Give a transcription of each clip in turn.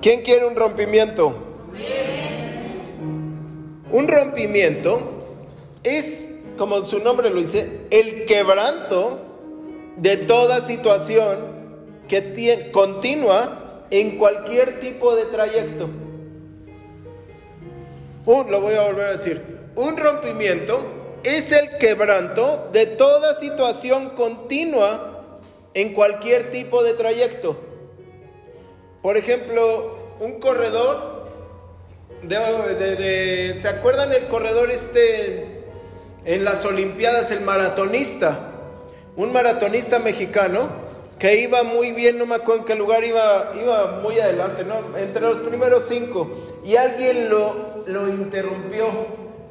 ¿Quién quiere un rompimiento? Un rompimiento es, como su nombre lo dice, el quebranto de toda situación que tiene, continua en cualquier tipo de trayecto. Un, lo voy a volver a decir. Un rompimiento es el quebranto de toda situación continua en cualquier tipo de trayecto. Por ejemplo, un corredor de, ¿se acuerdan el corredor este en las Olimpiadas, el maratonista? Un maratonista mexicano que iba muy bien, no me acuerdo en qué lugar, iba, iba muy adelante, ¿no? Entre los primeros cinco. Y alguien lo, lo interrumpió,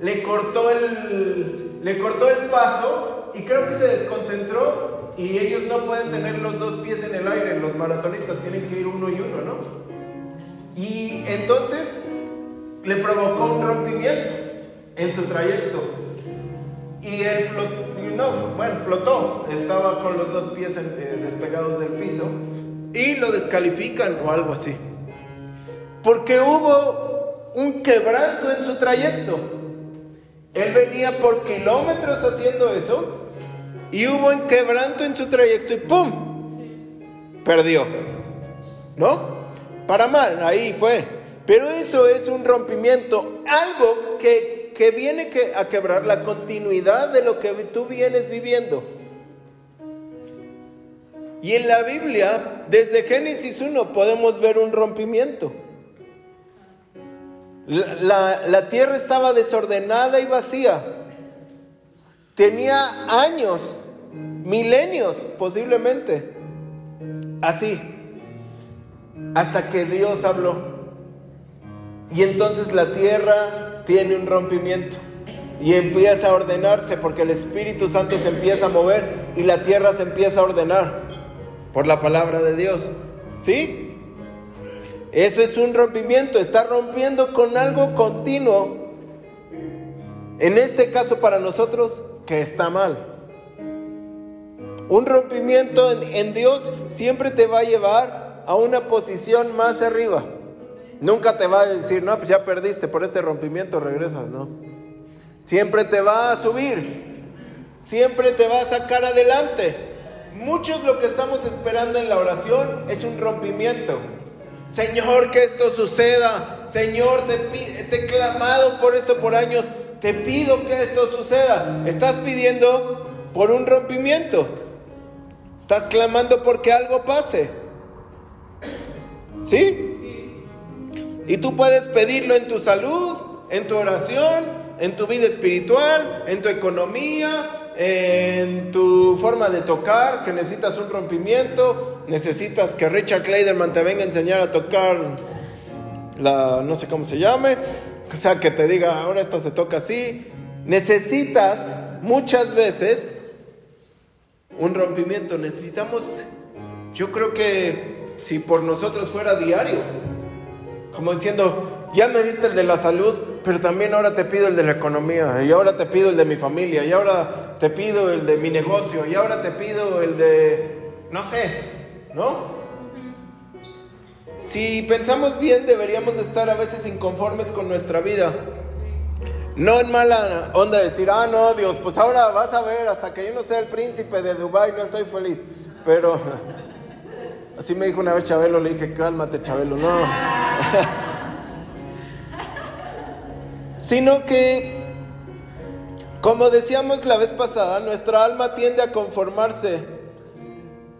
le cortó, el, le cortó el paso y creo que se desconcentró y ellos no pueden tener los dos pies en el aire, los maratonistas tienen que ir uno y uno, ¿no? Y entonces le provocó un rompimiento en su trayecto. Y él no, bueno, flotó, estaba con los dos pies eh, despegados del piso y lo descalifican o algo así. Porque hubo un quebranto en su trayecto. Él venía por kilómetros haciendo eso y hubo un quebranto en su trayecto y ¡pum! Perdió. ¿No? Para mal, ahí fue. Pero eso es un rompimiento, algo que, viene a quebrar la continuidad de lo que tú vienes viviendo. Y en la Biblia, desde Génesis 1, podemos ver un rompimiento. La, tierra estaba desordenada y vacía. Tenía años, milenios posiblemente. Así. Hasta que Dios habló. Y entonces la tierra tiene un rompimiento y empieza a ordenarse porque el Espíritu Santo se empieza a mover y la tierra se empieza a ordenar por la palabra de Dios. ¿Sí? Eso es un rompimiento, está rompiendo con algo continuo. En este caso para nosotros que está mal. Un rompimiento en, en Dios siempre te va a llevar a una posición más arriba. Nunca te va a decir, no, pues ya perdiste por este rompimiento, regresas, no. Siempre te va a subir, siempre te va a sacar adelante. Muchos lo que estamos esperando en la oración es un rompimiento. Señor, que esto suceda. Señor, te, he clamado por esto por años. Te pido que esto suceda. Estás pidiendo por un rompimiento. Estás clamando porque algo pase. ¿Sí? Y tú puedes pedirlo en tu salud, en tu oración, en tu vida espiritual, en tu economía, en tu forma de tocar, que necesitas un rompimiento, necesitas que Richard Clayderman te venga a enseñar a tocar la, no sé cómo se llame, o sea, que te diga, ahora esta se toca así. Necesitas muchas veces un rompimiento, necesitamos, yo creo que si por nosotros fuera diario, como diciendo, ya me el de la salud, pero también ahora te pido el de la economía, y ahora te pido el de mi familia, y ahora te pido el de mi negocio, y ahora te pido el de, no sé, ¿no? Si pensamos bien, deberíamos estar a veces inconformes con nuestra vida. No en mala onda decir, ah, no, Dios, pues ahora vas a ver, hasta que yo no sea el príncipe de Dubái, no estoy feliz. Pero Así me dijo una vez Chabelo, le dije, cálmate Chabelo, no. Sino que, como decíamos la vez pasada, nuestra alma tiende a conformarse.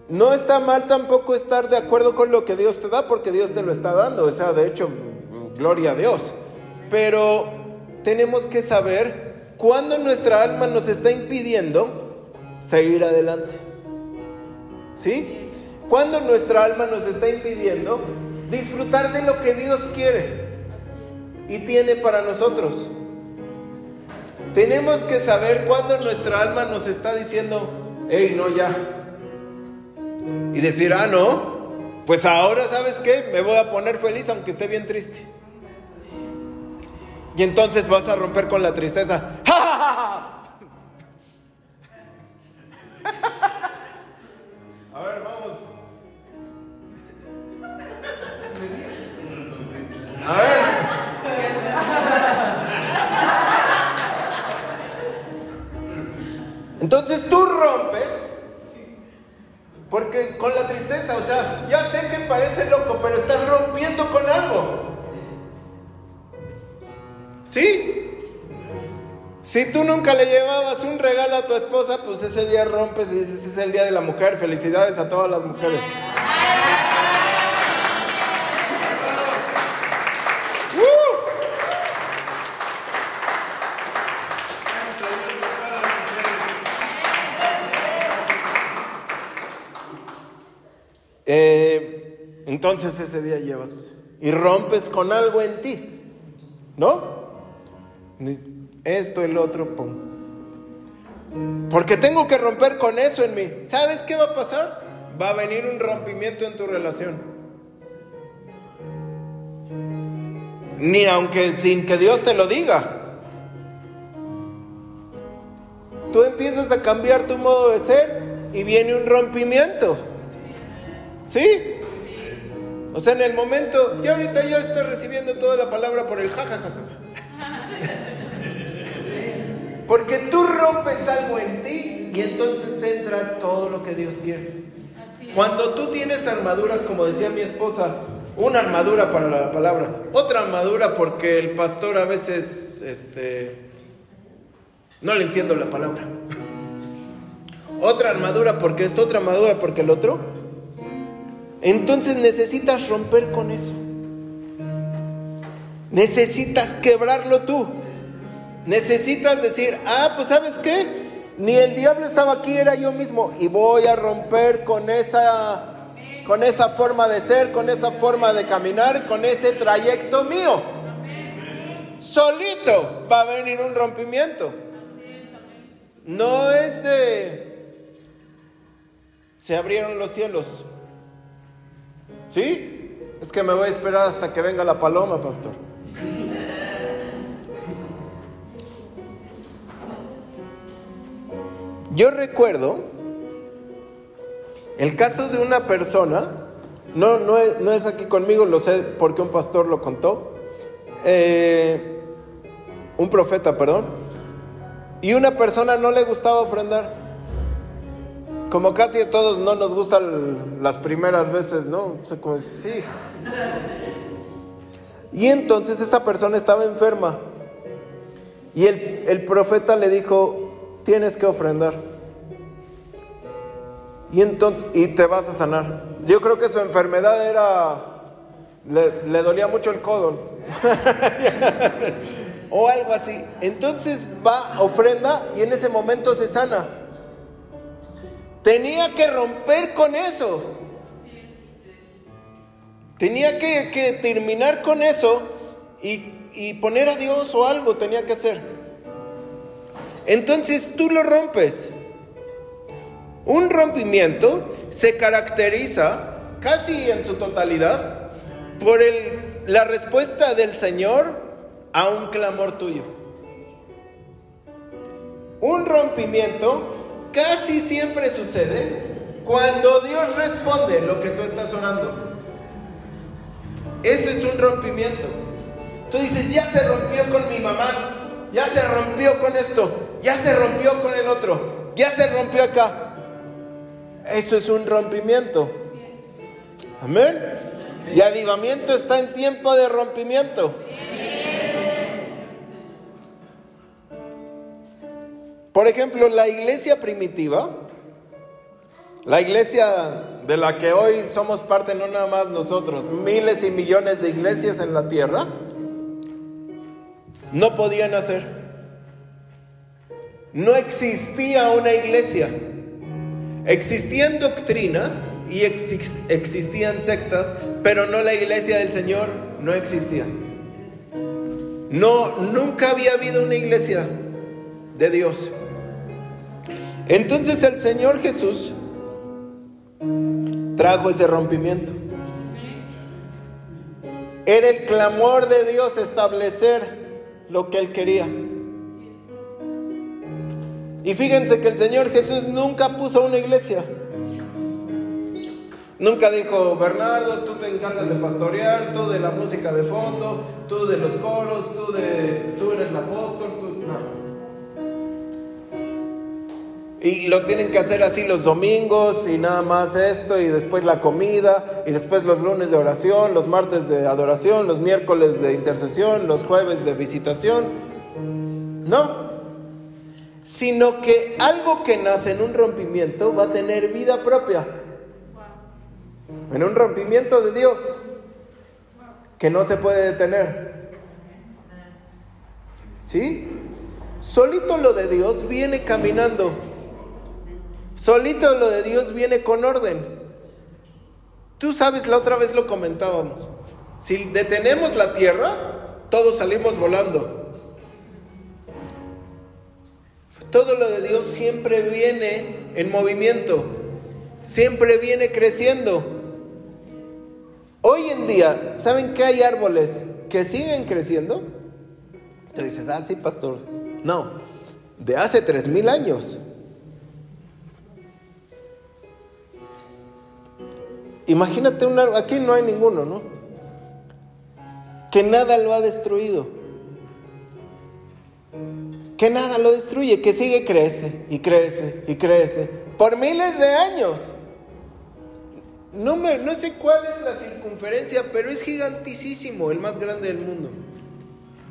No está mal tampoco estar de acuerdo con lo que Dios te da, porque Dios te lo está dando. O sea, de hecho, gloria a Dios. Pero tenemos que saber cuándo nuestra alma nos está impidiendo seguir adelante. ¿Sí? Cuando nuestra alma nos está impidiendo disfrutar de lo que Dios quiere y tiene para nosotros. Tenemos que saber cuándo nuestra alma nos está diciendo, hey, no, ya. Y decir, ah, no, pues ahora sabes qué, me voy a poner feliz aunque esté bien triste. Y entonces vas a romper con la tristeza. ¡Ja, A ver, vamos. Le llevabas un regalo a tu esposa, pues ese día rompes y dices, es el día de la mujer. Felicidades a todas las mujeres. Eh, entonces ese día llevas y rompes con algo en ti, ¿no? Esto, el otro, pum. Porque tengo que romper con eso en mí. ¿Sabes qué va a pasar? Va a venir un rompimiento en tu relación. Ni aunque sin que Dios te lo diga. Tú empiezas a cambiar tu modo de ser y viene un rompimiento. ¿Sí? O sea, en el momento, ya ahorita ya estás recibiendo toda la palabra por el jajajaja. Porque tú rompes algo en ti y entonces entra todo lo que Dios quiere. Cuando tú tienes armaduras, como decía mi esposa, una armadura para la palabra, otra armadura porque el pastor a veces este, no le entiendo la palabra. Otra armadura porque esto, otra armadura porque el otro. Entonces necesitas romper con eso. Necesitas quebrarlo tú. Necesitas decir, ah, pues sabes qué, ni el diablo estaba aquí, era yo mismo. Y voy a romper con esa, con esa forma de ser, con esa forma de caminar, con ese trayecto mío. Solito va a venir un rompimiento. No es de... Se abrieron los cielos. ¿Sí? Es que me voy a esperar hasta que venga la paloma, pastor. Yo recuerdo el caso de una persona, no, no, es, aquí conmigo, lo sé porque un pastor lo contó, eh, un profeta, perdón, y una persona no le gustaba ofrendar. Como casi a todos no nos gustan las primeras veces, ¿no? sí. Y entonces esta persona estaba enferma. Y el, el profeta le dijo, tienes que ofrendar. Y entonces, y te vas a sanar. Yo creo que su enfermedad era, le, dolía mucho el codo. o algo así. Entonces va, ofrenda y en ese momento se sana. Tenía que romper con eso. Tenía que, terminar con eso y, y poner a Dios o algo tenía que hacer. Entonces tú lo rompes. Un rompimiento se caracteriza casi en su totalidad por la respuesta del Señor a un clamor tuyo. Un rompimiento casi siempre sucede cuando Dios responde lo que tú estás orando. Eso es un rompimiento. Tú dices, ya se rompió con mi mamá, ya se rompió con esto, ya se rompió con el otro, ya se rompió acá. Eso es un rompimiento. Amén. Y avivamiento está en tiempo de rompimiento. Por ejemplo, la iglesia primitiva, la iglesia de la que hoy somos parte, no nada más nosotros, miles y millones de iglesias en la tierra, no podían hacer. No existía una iglesia. Existían doctrinas y existían sectas, pero no la iglesia del Señor no existía. No, nunca había habido una iglesia de Dios. Entonces el Señor Jesús trajo ese rompimiento. Era el clamor de Dios establecer lo que Él quería. Y fíjense que el Señor Jesús nunca puso una iglesia. Nunca dijo, Bernardo, tú te encargas de pastorear, tú de la música de fondo, tú de los coros, tú, de, tú eres el apóstol, tú... no. Y lo tienen que hacer así los domingos y nada más esto y después la comida y después los lunes de oración, los martes de adoración, los miércoles de intercesión, los jueves de visitación. No, sino que algo que nace en un rompimiento va a tener vida propia. En un rompimiento de Dios que no se puede detener. ¿Sí? Solito lo de Dios viene caminando. Solito lo de Dios viene con orden. Tú sabes, la otra vez lo comentábamos. Si detenemos la tierra, todos salimos volando. Todo lo de Dios siempre viene en movimiento, siempre viene creciendo. Hoy en día, ¿saben que hay árboles que siguen creciendo? Tú dices, ah, sí, pastor. No, de hace tres mil años. Imagínate un árbol, aquí no hay ninguno, ¿no? Que nada lo ha destruido. Que nada lo destruye, que sigue crece y crece y crece por miles de años. No, me, no sé cuál es la circunferencia, pero es gigantísimo, el más grande del mundo.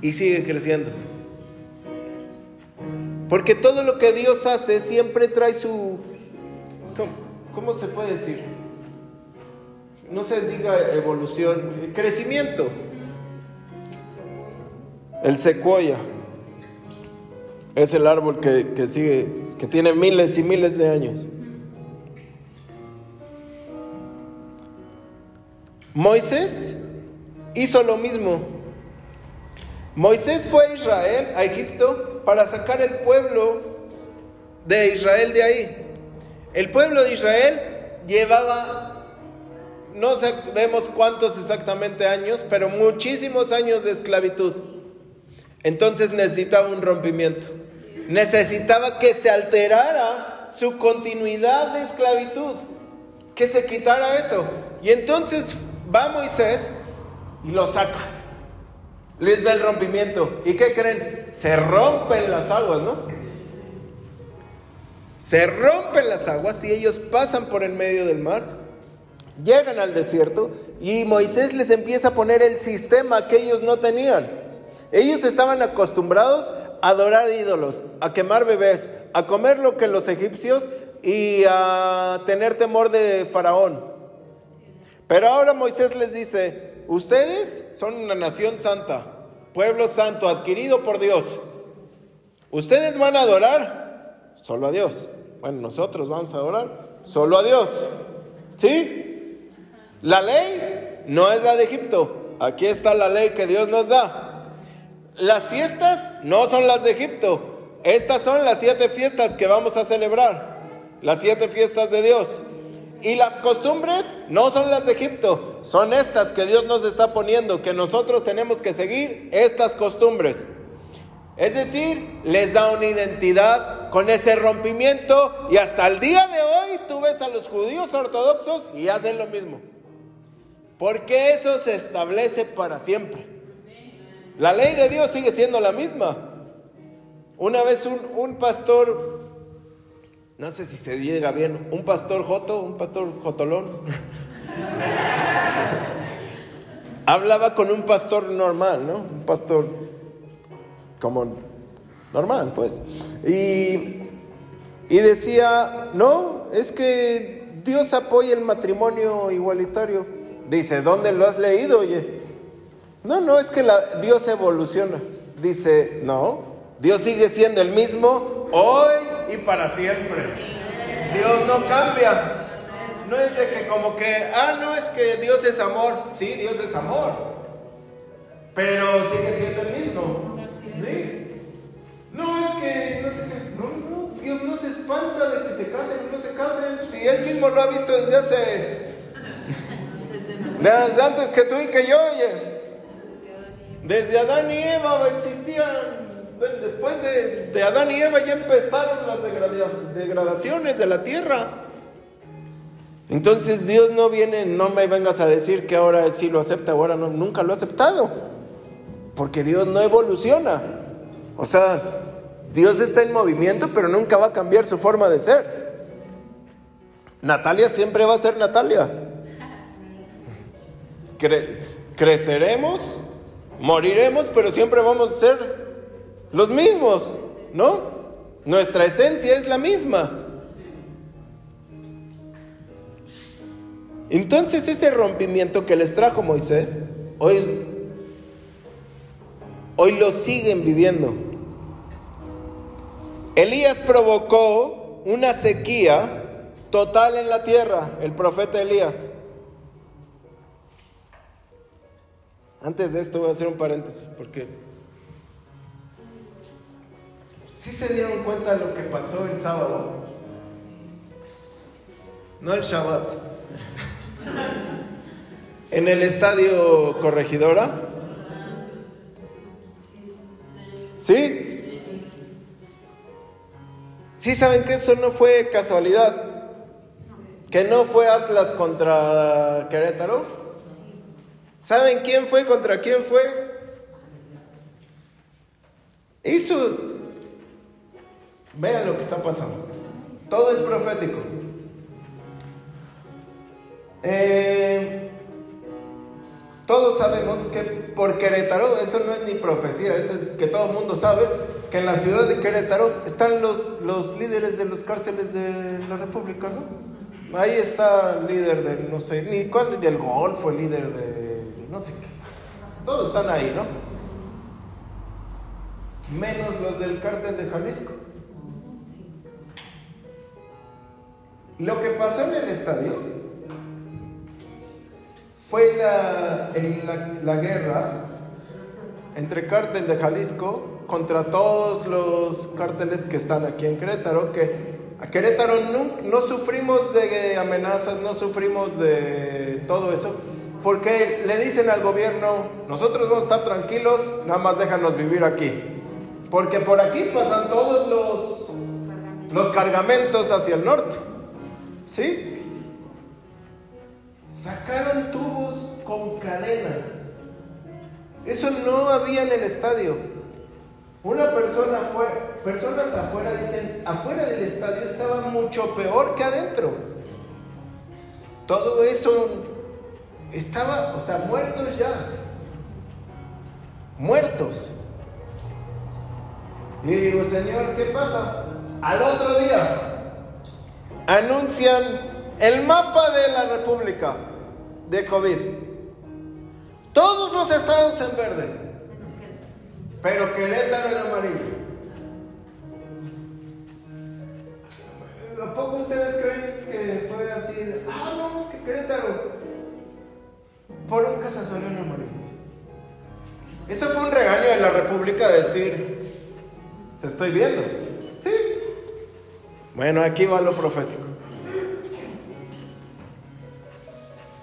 Y sigue creciendo. Porque todo lo que Dios hace siempre trae su... ¿Cómo, cómo se puede decir? no se diga evolución, crecimiento. El secuoya es el árbol que, que, sigue, que tiene miles y miles de años. Moisés hizo lo mismo. Moisés fue a Israel, a Egipto, para sacar el pueblo de Israel de ahí. El pueblo de Israel llevaba no sabemos cuántos exactamente años, pero muchísimos años de esclavitud. Entonces necesitaba un rompimiento. Necesitaba que se alterara su continuidad de esclavitud, que se quitara eso. Y entonces va Moisés y lo saca. Les da el rompimiento. ¿Y qué creen? Se rompen las aguas, ¿no? Se rompen las aguas y ellos pasan por el medio del mar Llegan al desierto y Moisés les empieza a poner el sistema que ellos no tenían. Ellos estaban acostumbrados adorar ídolos, a quemar bebés, a comer lo que los egipcios y a tener temor de Faraón. Pero ahora Moisés les dice, ustedes son una nación santa, pueblo santo, adquirido por Dios. Ustedes van a adorar solo a Dios. Bueno, nosotros vamos a adorar solo a Dios. ¿Sí? La ley no es la de Egipto. Aquí está la ley que Dios nos da. Las fiestas no son las de Egipto. Estas son las siete fiestas que vamos a celebrar. Las siete fiestas de Dios. Y las costumbres no son las de Egipto. Son estas que Dios nos está poniendo, que nosotros tenemos que seguir estas costumbres. Es decir, les da una identidad con ese rompimiento y hasta el día de hoy tú ves a los judíos ortodoxos y hacen lo mismo. Porque eso se establece para siempre. La ley de Dios sigue siendo la misma. Una vez un, pastor, no sé si se llega bien, un pastor joto, un pastor jotolón, hablaba con un pastor normal, ¿no? Un pastor como normal, pues. Y, y decía, no, es que Dios apoya el matrimonio igualitario. Dice, ¿dónde lo has leído? Oye, no, no, es que la, Dios evoluciona. Dice, no, Dios sigue siendo el mismo hoy y para siempre. Dios no cambia. No es de que como que, ah, no, es que Dios es amor. Sí, Dios es amor. Pero sigue siendo el mismo. No, es que, no sé qué, no, no, Dios no se espanta de que se casen o no se casen. Si Él mismo lo ha visto desde hace desde antes que tú y que yo, oye. Desde Adán y Eva existían. Después de, Adán y Eva ya empezaron las degradaciones de la tierra. Entonces Dios no viene, no me vengas a decir que ahora sí lo acepta, ahora no, nunca lo ha aceptado. Porque Dios no evoluciona. O sea, Dios está en movimiento, pero nunca va a cambiar su forma de ser. Natalia siempre va a ser Natalia. creceremos, moriremos, pero siempre vamos a ser los mismos, ¿no? Nuestra esencia es la misma. Entonces ese rompimiento que les trajo Moisés, hoy, hoy lo siguen viviendo. Elías provocó una sequía total en la tierra, el profeta Elías. Antes de esto voy a hacer un paréntesis porque si se dieron cuenta de lo que pasó el sábado? No el Shabbat. en el estadio Corregidora. ¿Sí? ¿Sí saben que eso no fue casualidad? que no fue Atlas contra Querétaro. ¿Saben quién fue contra quién fue? Hizo. Vean lo que está pasando. Todo es profético. Eh, todos sabemos que por Querétaro, eso no es ni profecía, eso es que todo el mundo sabe, que en la ciudad de Querétaro están los, los líderes de los cárteles de la República, ¿no? Ahí está el líder de, no sé, ni cuál, del Golfo, el líder de, no sé qué. Todos están ahí, ¿no? Menos los del cártel de Jalisco. Lo que pasó en el estadio fue la, la, guerra entre cártel de Jalisco contra todos los cárteles que están aquí en Querétaro, que a Querétaro no, sufrimos de amenazas, no sufrimos de todo eso, porque le dicen al gobierno, nosotros vamos a estar tranquilos, nada más déjanos vivir aquí. Porque por aquí pasan todos los, los cargamentos hacia el norte. ¿Sí? Sacaron tubos con cadenas. Eso no había en el estadio. Una persona fue, personas afuera dicen, afuera del estadio estaba mucho peor que adentro. Todo eso estaba, o sea, muertos ya. Muertos. Y digo, Señor, ¿qué pasa? Al otro día anuncian el mapa de la República de COVID. Todos los estados en verde. Pero Querétaro en amarillo. ¿A poco ustedes creen que fue así? ah, no, es que Querétaro. Por un casasoleo en amarillo. Eso fue un regaño de la República decir, te estoy viendo. Sí. Bueno, aquí va lo profético.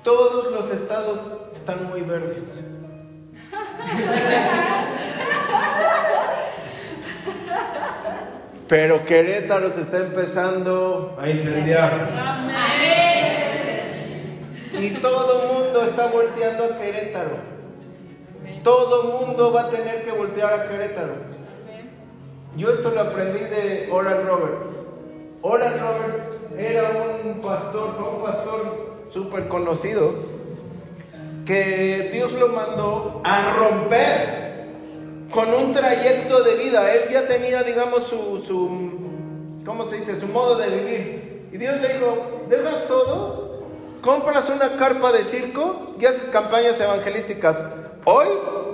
Todos los estados están muy verdes. Pero Querétaro se está empezando a incendiar. Y todo mundo está volteando a Querétaro. Todo mundo va a tener que voltear a Querétaro. Yo esto lo aprendí de Oral Roberts. Oral Roberts era un pastor, fue un pastor súper conocido, que Dios lo mandó a romper con un trayecto de vida. Él ya tenía, digamos, su, su, ¿cómo se dice? Su modo de vivir. Y Dios le dijo, dejas todo, compras una carpa de circo y haces campañas evangelísticas. Hoy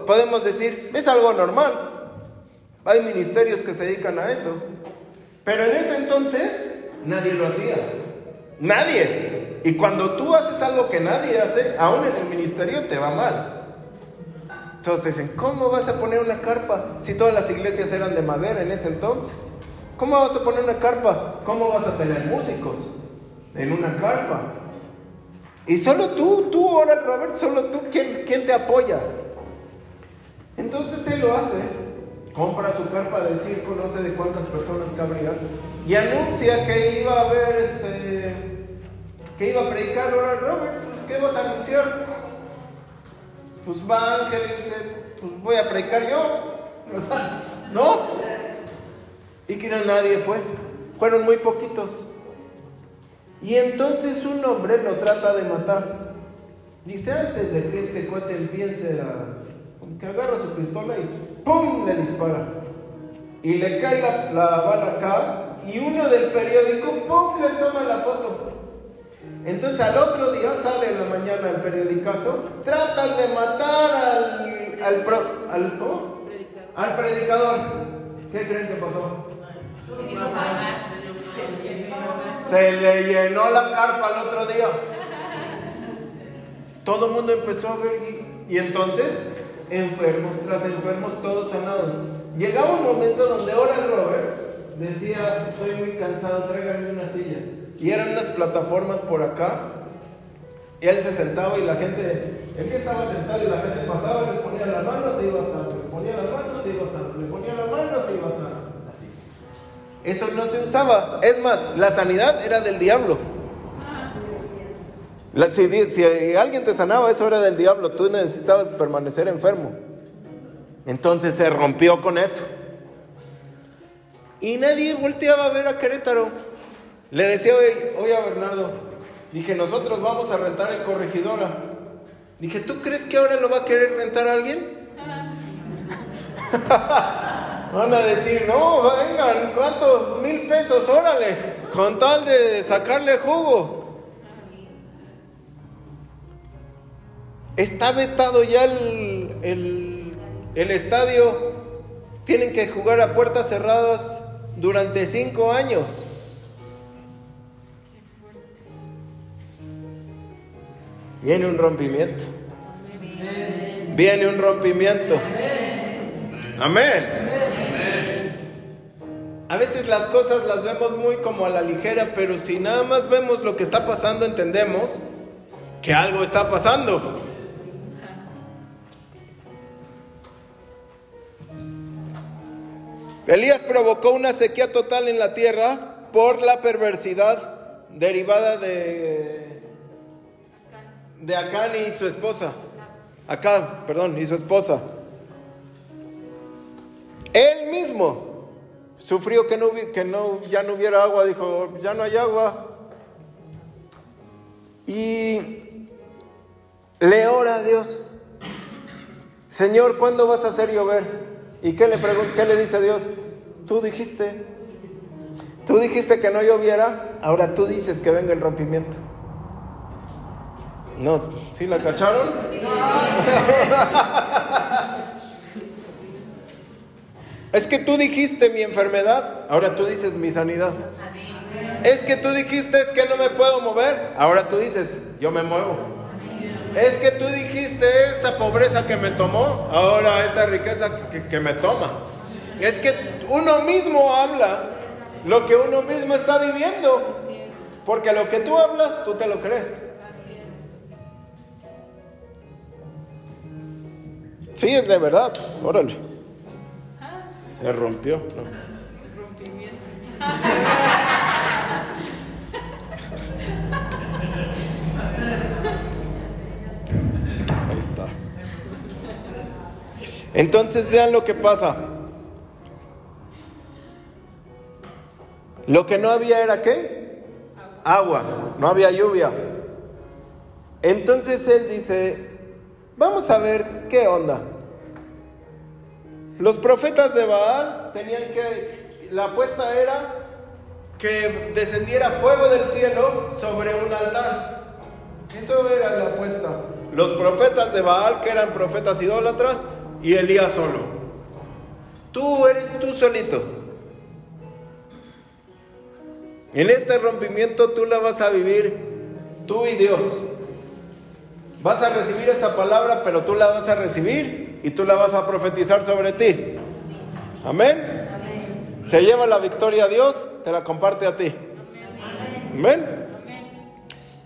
podemos decir, es algo normal. Hay ministerios que se dedican a eso. Pero en ese entonces nadie lo hacía. Nadie. Y cuando tú haces algo que nadie hace, aún en el ministerio te va mal. Todos te dicen, ¿cómo vas a poner una carpa si todas las iglesias eran de madera en ese entonces? ¿Cómo vas a poner una carpa? ¿Cómo vas a tener músicos en una carpa? Y solo tú, tú, ahora Robert, solo tú, ¿quién, quién te apoya? Entonces él lo hace, compra su carpa de circo, no sé de cuántas personas cabrían, y anuncia que iba a haber este, que iba a predicar ahora Robert. ¿Qué vas a anunciar? pues va Ángel y dice, pues voy a predicar yo. ¿no? Y que no nadie fue. Fueron muy poquitos. Y entonces un hombre lo trata de matar. Dice, antes de que este cuate empiece a... que agarra su pistola y ¡pum! le dispara. Y le cae la, la bala acá y uno del periódico ¡pum! le toma la foto. Entonces al otro día sale en la mañana el periodicazo, tratan de matar al, al, al, al predicador. ¿Qué creen que pasó? Se le llenó la carpa al otro día. Todo el mundo empezó a ver y, entonces enfermos tras enfermos, todos sanados. Llegaba un momento donde Oral Roberts decía, estoy muy cansado, tráiganme una silla. Y eran unas plataformas por acá. Y él se sentaba y la gente, él estaba sentado y la gente pasaba, les ponía la mano, se iba sano, le ponía la mano, se iba sano, le ponía la mano, Eso no se usaba. Es más, la sanidad era del diablo. si, si alguien te sanaba, eso era del diablo. Tú necesitabas permanecer enfermo. Entonces se rompió con eso. Y nadie volteaba a ver a Querétaro. Le decía hoy, a Bernardo, dije, nosotros vamos a rentar el corregidora. Dije, ¿tú crees que ahora lo va a querer rentar alguien? Van a decir, no, vengan, ¿cuánto? Mil pesos, órale, con tal de sacarle jugo. Está vetado ya el, el estadio. Tienen que jugar a puertas cerradas durante cinco años. Viene un rompimiento. Viene un rompimiento. Amén. A veces las cosas las vemos muy como a la ligera, pero si nada más vemos lo que está pasando, entendemos que algo está pasando. Elías provocó una sequía total en la tierra por la perversidad derivada de, de Acán y su esposa. Acá, perdón, y su esposa. Él mismo sufrió que, no, que no, ya no hubiera agua, dijo, ya no hay agua. Y le ora a Dios, Señor, ¿cuándo vas a hacer llover? ¿Y qué le, qué le dice Dios? Tú dijiste, tú dijiste que no lloviera, ahora tú dices que venga el rompimiento. No, ¿sí la cacharon? Es que tú dijiste mi enfermedad, ahora tú dices mi sanidad. Es que tú dijiste es que no me puedo mover, ahora tú dices yo me muevo. Es que tú dijiste esta pobreza que me tomó, ahora esta riqueza que, me toma. Es que uno mismo habla lo que uno mismo está viviendo. Porque lo que tú hablas, tú te lo crees. Sí, es de verdad. Órale. Se rompió. Rompimiento. Entonces vean lo que pasa. Lo que no había era qué? Agua, no había lluvia. Entonces él dice, vamos a ver qué onda. Los profetas de Baal tenían que, la apuesta era que descendiera fuego del cielo sobre un altar. Eso era la apuesta. Los profetas de Baal, que eran profetas idólatras, y Elías solo. Tú eres tú solito. En este rompimiento tú la vas a vivir tú y Dios. Vas a recibir esta palabra, pero tú la vas a recibir y tú la vas a profetizar sobre ti. Amén. Se lleva la victoria a Dios, te la comparte a ti. Amén.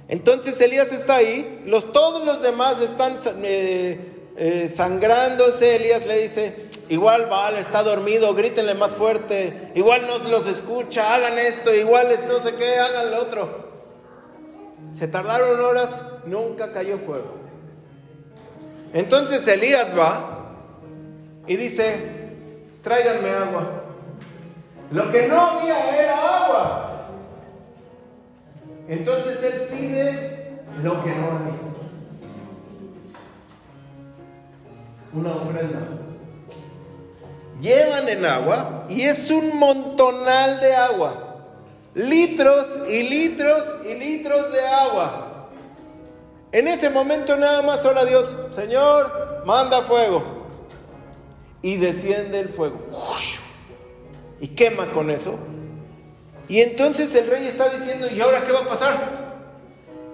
Entonces Elías está ahí, los, todos los demás están eh, eh, sangrándose, Elías le dice, igual Baal está dormido, grítenle más fuerte, igual no los escucha, hagan esto, igual es no sé qué, hagan lo otro. Se tardaron horas, nunca cayó fuego. Entonces Elías va y dice, tráiganme agua. Lo que no había era agua. Entonces él pide lo que no hay. Una ofrenda. Llevan el agua y es un montonal de agua. Litros y litros y litros de agua. En ese momento nada más ora Dios, Señor, manda fuego. Y desciende el fuego. Y quema con eso. Y entonces el rey está diciendo, ¿y ahora qué va a pasar?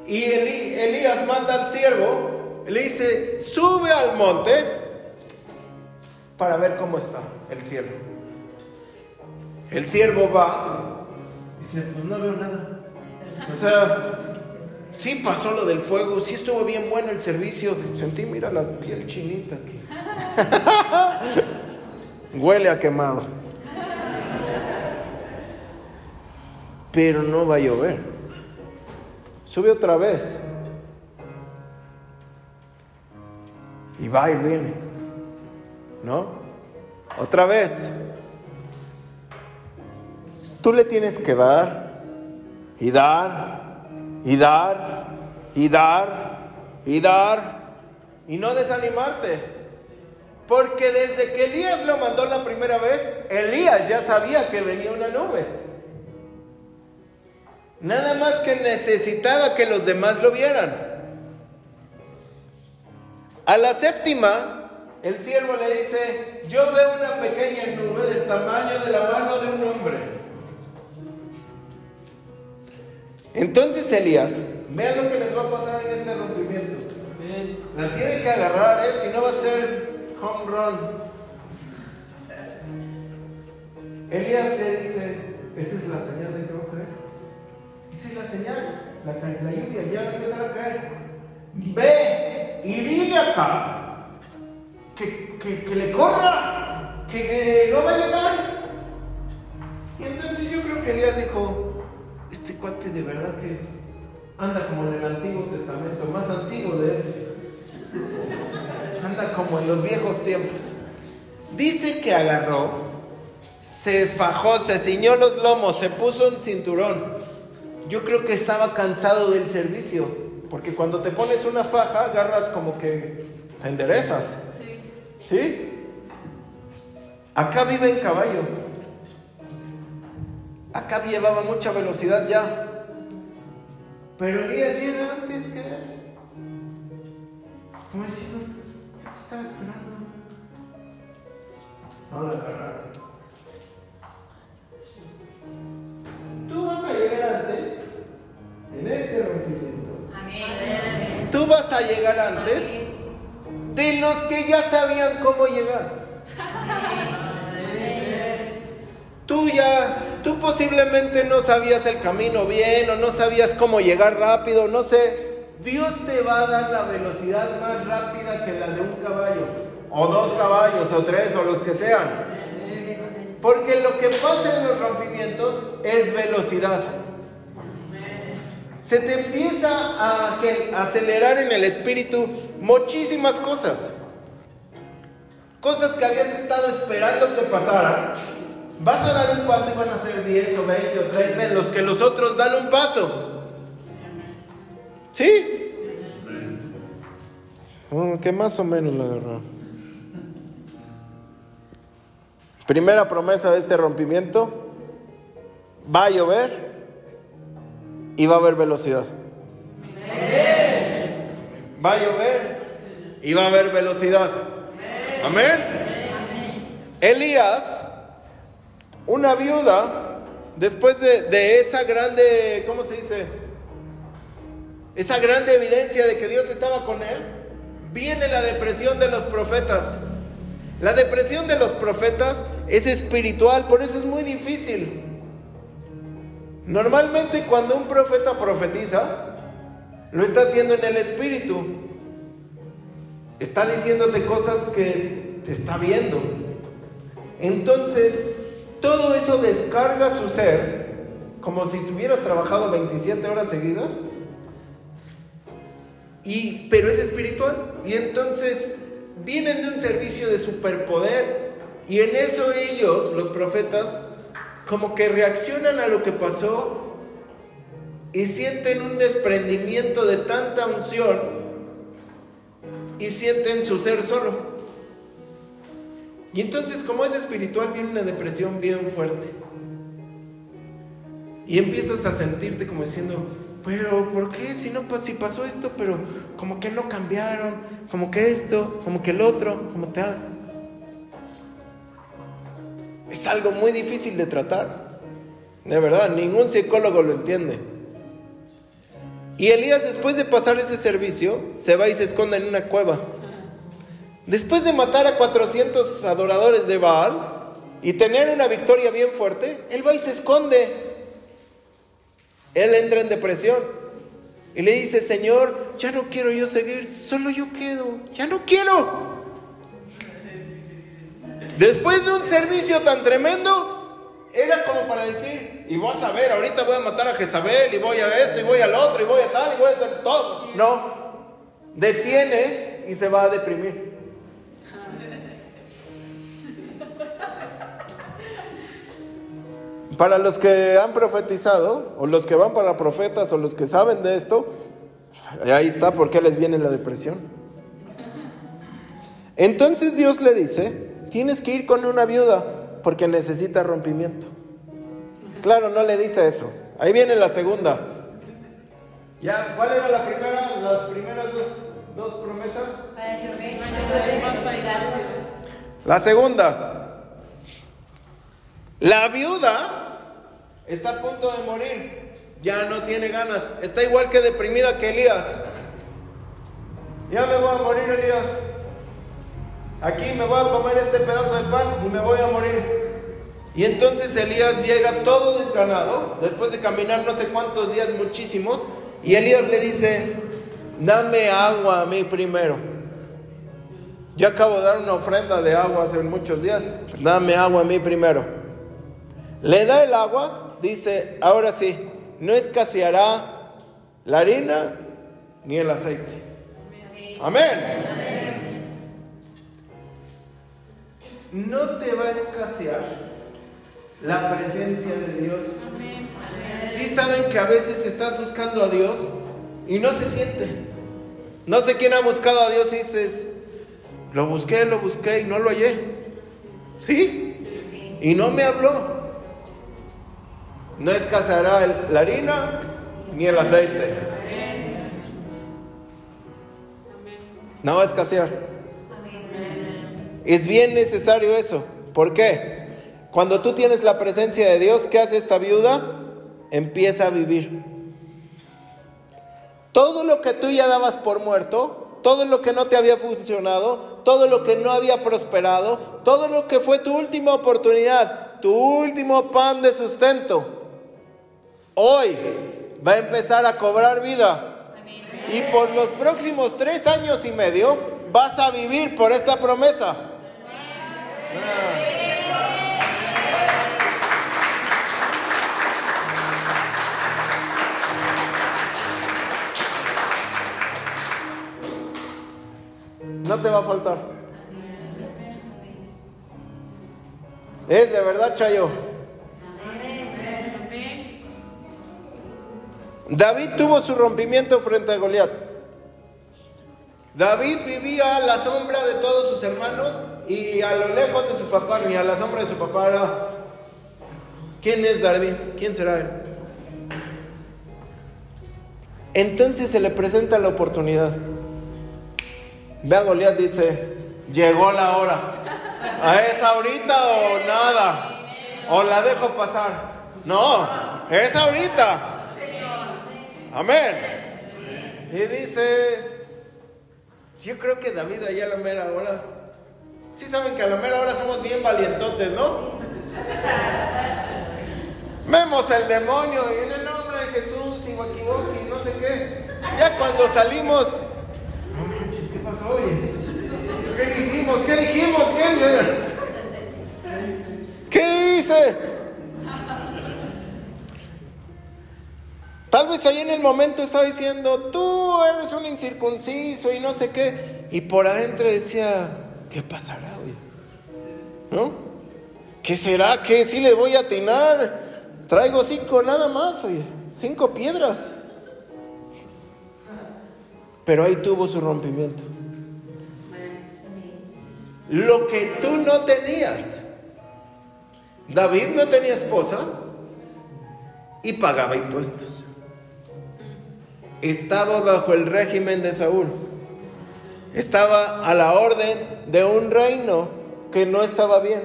Y Elías manda al siervo, le dice, sube al monte para ver cómo está el cielo. El siervo va, y dice, pues no veo nada. O sea, Sí pasó lo del fuego, sí estuvo bien bueno el servicio. Sentí, mira la piel chinita aquí. Huele a quemado. Pero no va a llover. Sube otra vez. Y va y viene. ¿No? Otra vez. Tú le tienes que dar y dar y dar, y dar, y dar, y no desanimarte. Porque desde que Elías lo mandó la primera vez, Elías ya sabía que venía una nube. Nada más que necesitaba que los demás lo vieran. A la séptima, el siervo le dice, yo veo una pequeña nube del tamaño de la mano de un hombre. Entonces Elías, vean lo que les va a pasar en este rompimiento. La tiene que agarrar, ¿eh? si no va a ser home run. Elías le dice, esa es la señal de que a caer. Esa es la señal, la, la lluvia ya va a empezar a caer. Ve y dile acá que, que, le corra, que, que no va a llegar. Y entonces yo creo que Elías dijo, este cuate de verdad que anda como en el Antiguo Testamento, más antiguo de ese. Anda como en los viejos tiempos. Dice que agarró, se fajó, se ciñó los lomos, se puso un cinturón. Yo creo que estaba cansado del servicio, porque cuando te pones una faja, agarras como que enderezas. ¿Sí? Acá vive en caballo. Acá llevaba mucha velocidad ya. Pero Elías llega antes que él. Como diciendo, ¿qué te estaba esperando? No lo agarraron. Tú vas a llegar antes en este rompimiento. Amén. Tú vas a llegar antes de los que ya sabían cómo llegar. Tú ya tú posiblemente no sabías el camino bien o no sabías cómo llegar rápido, no sé. Dios te va a dar la velocidad más rápida que la de un caballo, o dos caballos, o tres, o los que sean. Porque lo que pasa en los rompimientos es velocidad. Se te empieza a acelerar en el espíritu muchísimas cosas. Cosas que habías estado esperando que pasaran Vas a dar un paso y van a ser 10 o 20 o 30 en los que los otros dan un paso. ¿Sí? Que más o menos lo agarró. Primera promesa de este rompimiento. Va a llover y va a haber velocidad. Va a llover y va a haber velocidad. Amén. Elías una viuda, después de, esa grande, ¿cómo se dice? Esa grande evidencia de que Dios estaba con él, viene la depresión de los profetas. La depresión de los profetas es espiritual, por eso es muy difícil. Normalmente cuando un profeta profetiza, lo está haciendo en el espíritu. Está diciéndote cosas que te está viendo. Entonces, todo eso descarga su ser como si tuvieras trabajado 27 horas seguidas. Y, pero es espiritual. Y entonces vienen de un servicio de superpoder. Y en eso ellos, los profetas, como que reaccionan a lo que pasó y sienten un desprendimiento de tanta unción y sienten su ser solo. Y entonces como es espiritual viene una depresión bien fuerte. Y empiezas a sentirte como diciendo, pero ¿por qué? Si no pasó esto, pero como que no cambiaron, como que esto, como que el otro, como tal. Es algo muy difícil de tratar. De verdad, ningún psicólogo lo entiende. Y Elías después de pasar ese servicio, se va y se esconde en una cueva. Después de matar a 400 adoradores de Baal y tener una victoria bien fuerte, él va y se esconde. Él entra en depresión y le dice, Señor, ya no quiero yo seguir, solo yo quedo, ya no quiero. Después de un servicio tan tremendo, era como para decir, y vas a ver, ahorita voy a matar a Jezabel, y voy a esto, y voy al otro, y voy a tal, y voy a todo. No, detiene y se va a deprimir. Para los que han profetizado, o los que van para profetas, o los que saben de esto, ahí está por qué les viene la depresión. Entonces Dios le dice, tienes que ir con una viuda porque necesita rompimiento. Claro, no le dice eso. Ahí viene la segunda. ¿Ya? ¿Cuál era la primera? Las primeras dos, promesas. La segunda. La viuda está a punto de morir, ya no tiene ganas, está igual que deprimida que Elías. Ya me voy a morir, Elías. Aquí me voy a comer este pedazo de pan y me voy a morir. Y entonces Elías llega todo desganado, después de caminar no sé cuántos días, muchísimos, y Elías le dice, dame agua a mí primero. Yo acabo de dar una ofrenda de agua hace muchos días, dame agua a mí primero. Le da el agua dice, ahora sí, no escaseará la harina ni el aceite. Amén. No te va a escasear la presencia de Dios. Si saben que a veces estás buscando a Dios y no se siente. No sé quién ha buscado a Dios y dices, lo busqué, lo busqué y no lo hallé. ¿Sí? Y no me habló. No escaseará la harina ni el aceite. No va a escasear. Es bien necesario eso. ¿Por qué? Cuando tú tienes la presencia de Dios, ¿qué hace esta viuda? Empieza a vivir. Todo lo que tú ya dabas por muerto, todo lo que no te había funcionado, todo lo que no había prosperado, todo lo que fue tu última oportunidad, tu último pan de sustento, hoy va a empezar a cobrar vida. Y por los próximos tres años y medio vas a vivir por esta promesa. No te va a faltar. Es de verdad, Chayo. David tuvo su rompimiento frente a Goliat. David vivía a la sombra de todos sus hermanos y a lo lejos de su papá, ni a la sombra de su papá era. ¿Quién es David? ¿Quién será él? Entonces se le presenta la oportunidad. Ve a Goliat, dice: Llegó la hora. ¿A ¿Es ahorita o nada? ¿O la dejo pasar? No, es ahorita. Amén. Y dice, yo creo que David allá a la mera hora, sí saben que a la mera hora somos bien valientotes, ¿no? Vemos el demonio y en el nombre de Jesús y Wakiwoki, no sé qué. Ya cuando salimos, no manches, ¿qué pasó hoy? ¿Qué hicimos? ¿Qué dijimos? ¿Qué? ¿Qué hice? Tal vez ahí en el momento estaba diciendo, tú eres un incircunciso y no sé qué. Y por adentro decía, ¿qué pasará hoy? ¿No? ¿Qué será? ¿Qué sí le voy a atinar? Traigo cinco nada más, oye, cinco piedras. Pero ahí tuvo su rompimiento. Lo que tú no tenías. David no tenía esposa y pagaba impuestos. Estaba bajo el régimen de Saúl. Estaba a la orden de un reino que no estaba bien,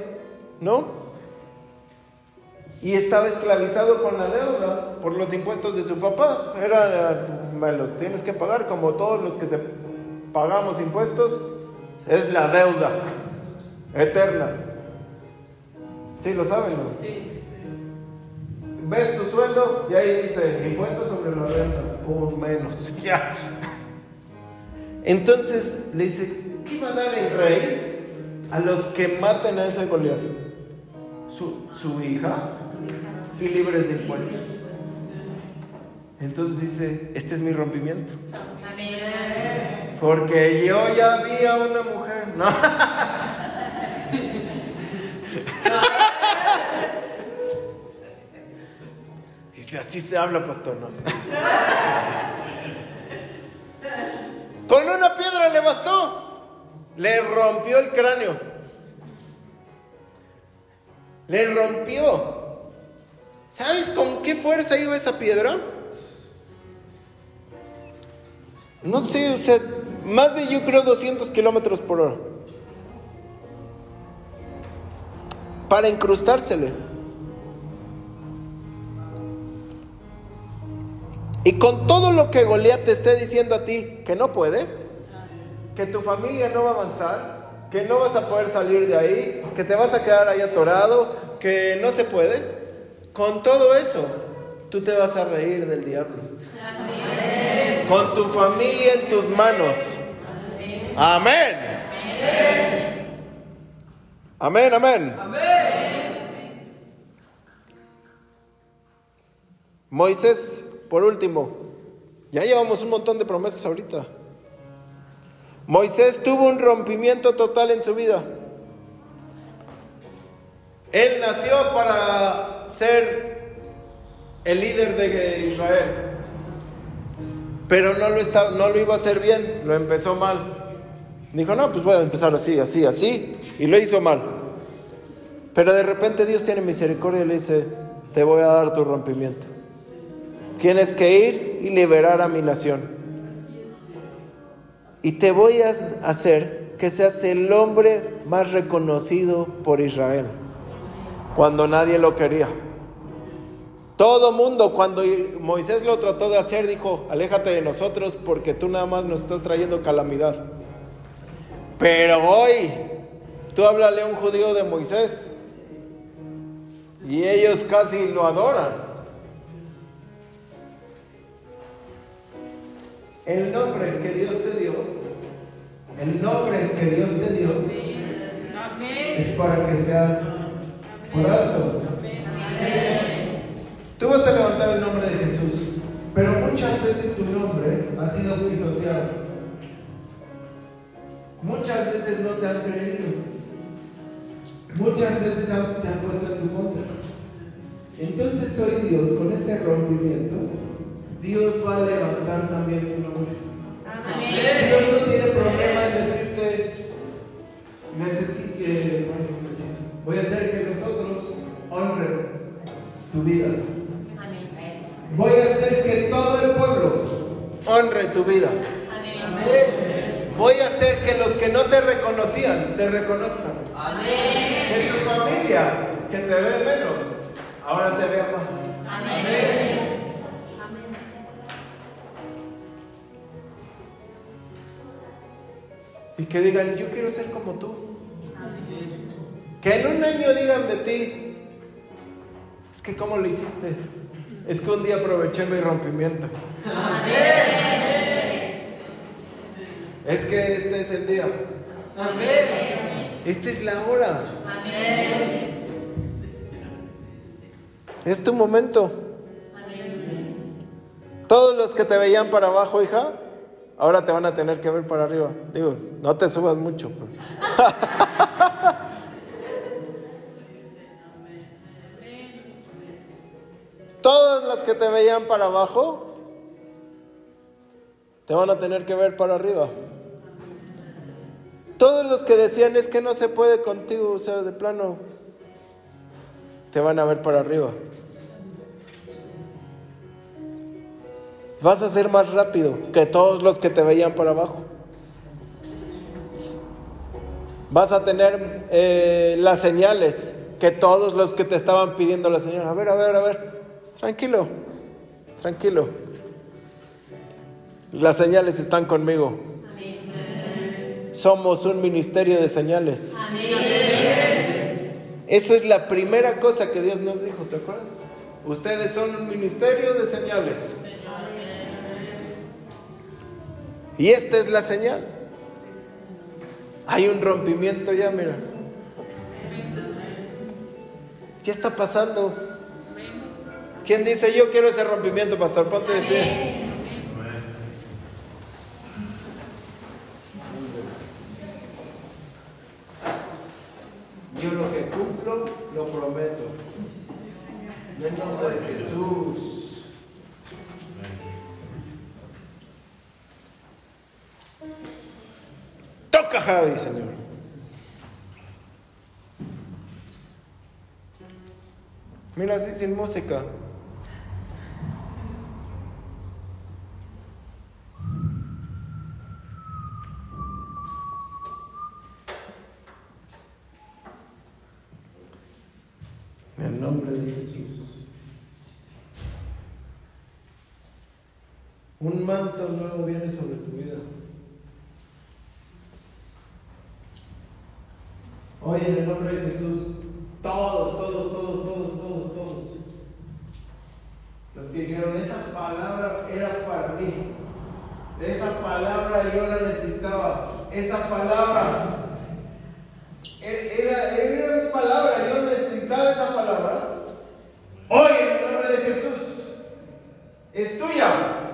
¿no? y estaba esclavizado con la deuda por los impuestos de su papá. Era, me los tienes que pagar como todos los que se pagamos impuestos, es la deuda eterna. ¿Sí lo saben? No? Sí. Ves tu sueldo y ahí dice impuestos sobre la renta, por menos. Ya. Entonces le dice, ¿qué va a dar el rey a los que maten a ese Goliat? Su, su hija, y libres de impuestos. Entonces dice, este es mi rompimiento. Porque yo ya vi a una mujer. No. Así se habla, pastor. No. Con una piedra le bastó. Le rompió el cráneo. Le rompió. ¿Sabes con qué fuerza iba esa piedra? No sé, o sea, más de yo creo 200 kilómetros por hora. Para incrustársele. Y con todo lo que Goliat te esté diciendo a ti que no puedes, que tu familia no va a avanzar, que no vas a poder salir de ahí, que te vas a quedar ahí atorado, que no se puede, con todo eso, tú te vas a reír del diablo. Con tu familia en tus manos. Amén. Amén, amén. Moisés, por último, ya llevamos un montón de promesas ahorita. Moisés tuvo un rompimiento total en su vida. Él nació para ser el líder de Israel, pero no lo, está, no lo iba a hacer bien, lo empezó mal. Dijo, no, pues voy a empezar así, así, así, y lo hizo mal. Pero de repente Dios tiene misericordia y le dice, te voy a dar tu rompimiento. Tienes que ir y liberar a mi nación. Y te voy a hacer que seas el hombre más reconocido por Israel cuando nadie lo quería. Todo mundo, cuando Moisés lo trató de hacer, dijo, aléjate de nosotros porque tú nada más nos estás trayendo calamidad. Pero hoy, tú háblale a un judío de Moisés y ellos casi lo adoran. El nombre que Dios te dio, el nombre que Dios te dio, es para que sea por alto. Tú vas a levantar el nombre de Jesús, pero muchas veces tu nombre ha sido pisoteado. Muchas veces no te han creído. Muchas veces se han puesto en tu contra. Entonces hoy Dios, con este rompimiento, Dios va a levantar también tu nombre. Dios no tiene problema en decirte, necesite, voy a hacer que nosotros honren tu vida. Voy a hacer que todo el pueblo honre tu vida. Voy a hacer que los que no te reconocían te reconozcan. Que tu familia, que te ve menos, ahora te vea más. Amén. Que digan, yo quiero ser como tú. Que en un año digan de ti, es que ¿cómo lo hiciste? Es que un día aproveché mi rompimiento. Es que este es el día. Esta es la hora. Es tu momento. Todos los que te veían para abajo, hija, Ahora te van a tener que ver para arriba. Digo, no te subas mucho. Pues. Todas las que te veían para abajo, te van a tener que ver para arriba. Todos los que decían es que no se puede contigo, o sea, de plano, te van a ver para arriba. Vas a ser más rápido que todos los que te veían para abajo. Vas a tener eh, las señales que todos los que te estaban pidiendo la señal. A ver, a ver, a ver. Tranquilo, tranquilo. Las señales están conmigo. Somos un ministerio de señales. Eso es la primera cosa que Dios nos dijo, ¿te acuerdas? Ustedes son un ministerio de señales. Y esta es la señal. Hay un rompimiento ya, mira. ¿Qué está pasando? ¿Quién dice yo quiero ese rompimiento, pastor? Ponte de pie. Así sin música. En el nombre de Jesús. Un manto nuevo viene sobre tu vida. Hoy en el nombre de Jesús, todos, todos, todos, todos, todos, todos, los que dijeron, esa palabra era para mí, esa palabra yo la necesitaba, esa palabra era, era mi palabra, yo necesitaba esa palabra. Hoy en el nombre de Jesús, es tuya.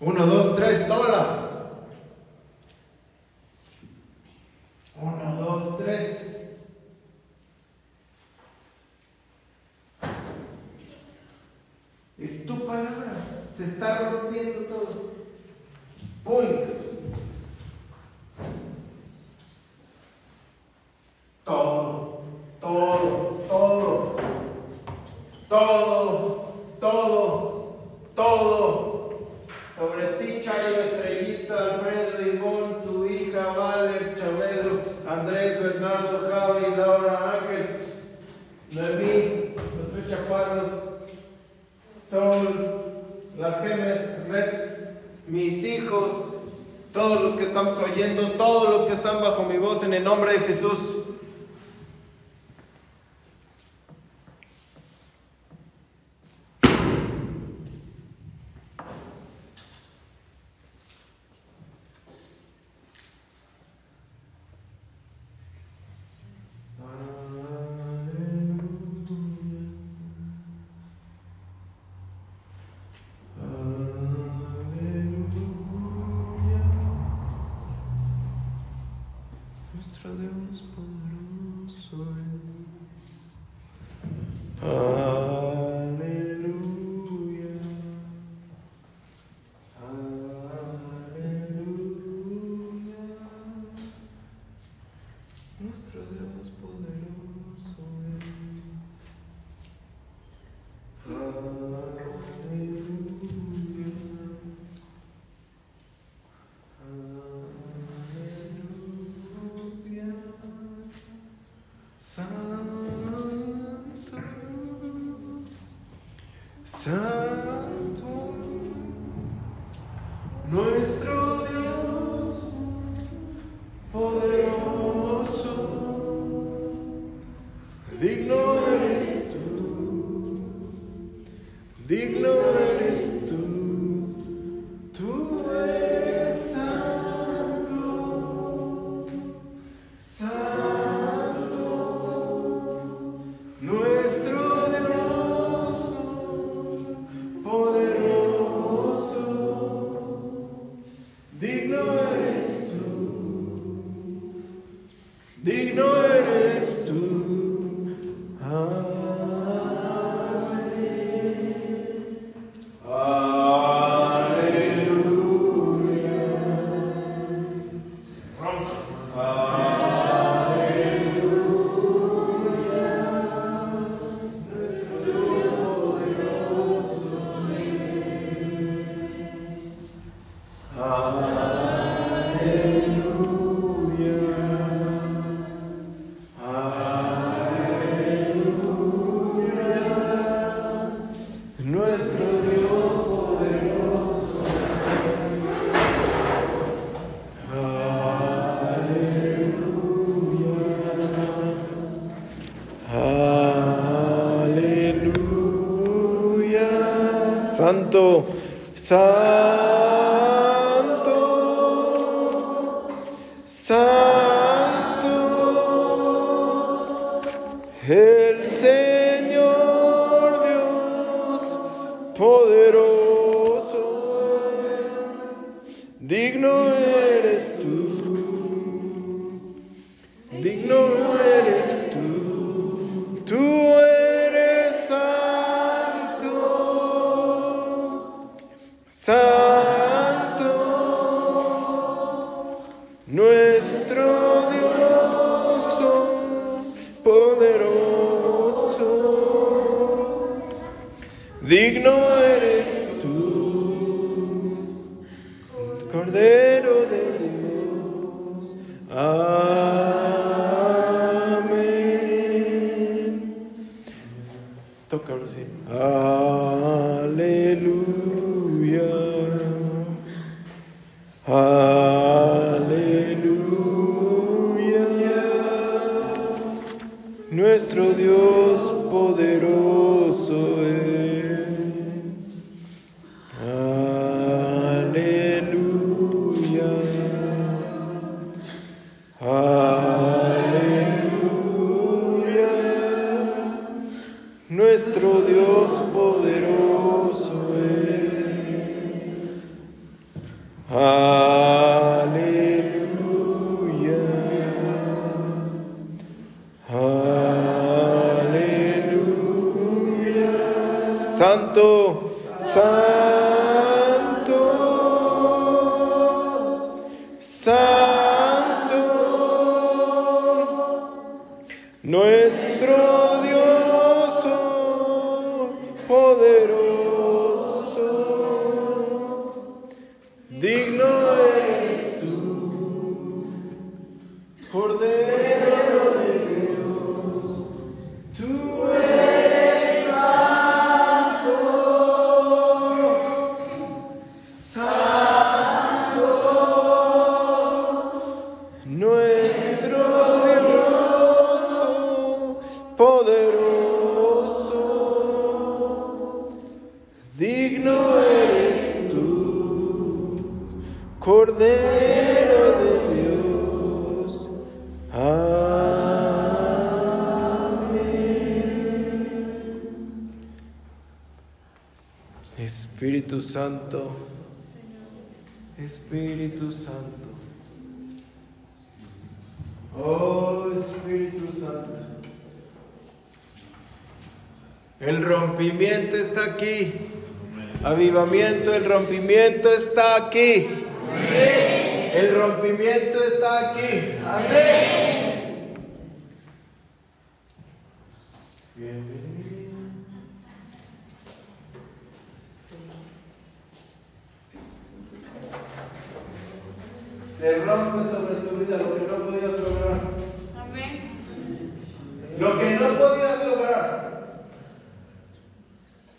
Uno, dos, tres, tómala. Santo, santo, Santo, Espíritu Santo. Oh Espíritu Santo. El rompimiento está aquí. Avivamiento, el rompimiento está aquí. El rompimiento está aquí. Se rompe sobre tu vida lo que no podías lograr. Amén. Lo que no podías lograr.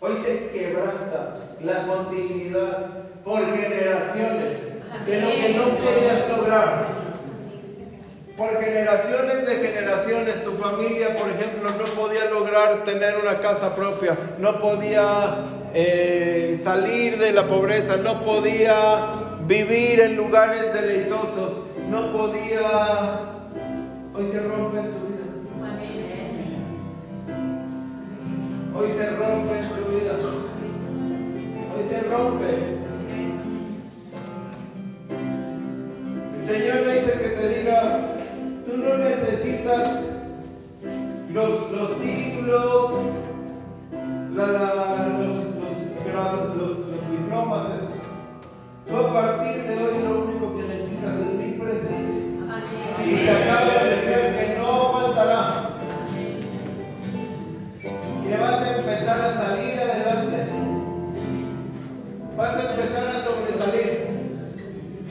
Hoy se quebranta la continuidad por generaciones de lo que no podías lograr. Por generaciones de generaciones, tu familia, por ejemplo, no podía lograr tener una casa propia, no podía eh, salir de la pobreza, no podía vivir en lugares deleitosos, no podía... Hoy se rompe tu vida. Hoy se rompe la- los, los grados, los- los diplomas. Tú a partir de hoy lo único que necesitas es mi presencia. Y te acabo de decir que no faltará. Que vas a empezar a salir adelante. Vas a empezar a sobresalir.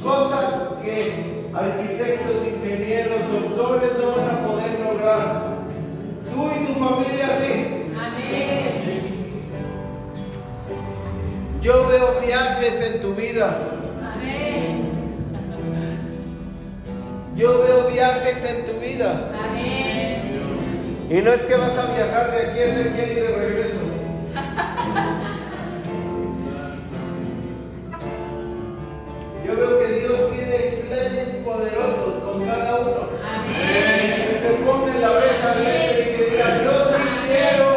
Cosa que arquitectos, ingenieros, doctores no van a poder lograr. Tú y tu familia sí. Yo veo viajes en tu vida. Amén. Yo veo viajes en tu vida. Amén. Y no es que vas a viajar de aquí a Ezequiel y de regreso. Yo veo que Dios tiene planes poderosos con cada uno. Amén. Que se ponga en la brecha de este y que diga, yo sí quiero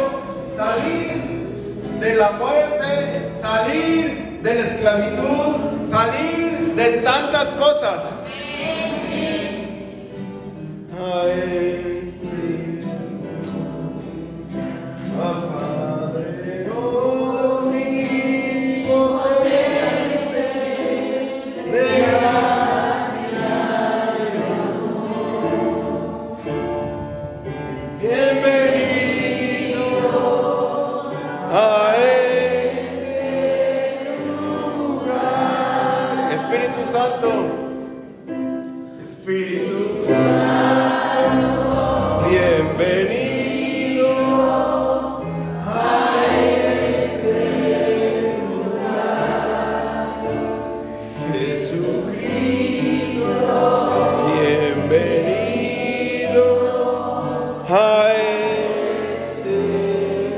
salir de la muerte salir de la esclavitud, salir de tantas cosas.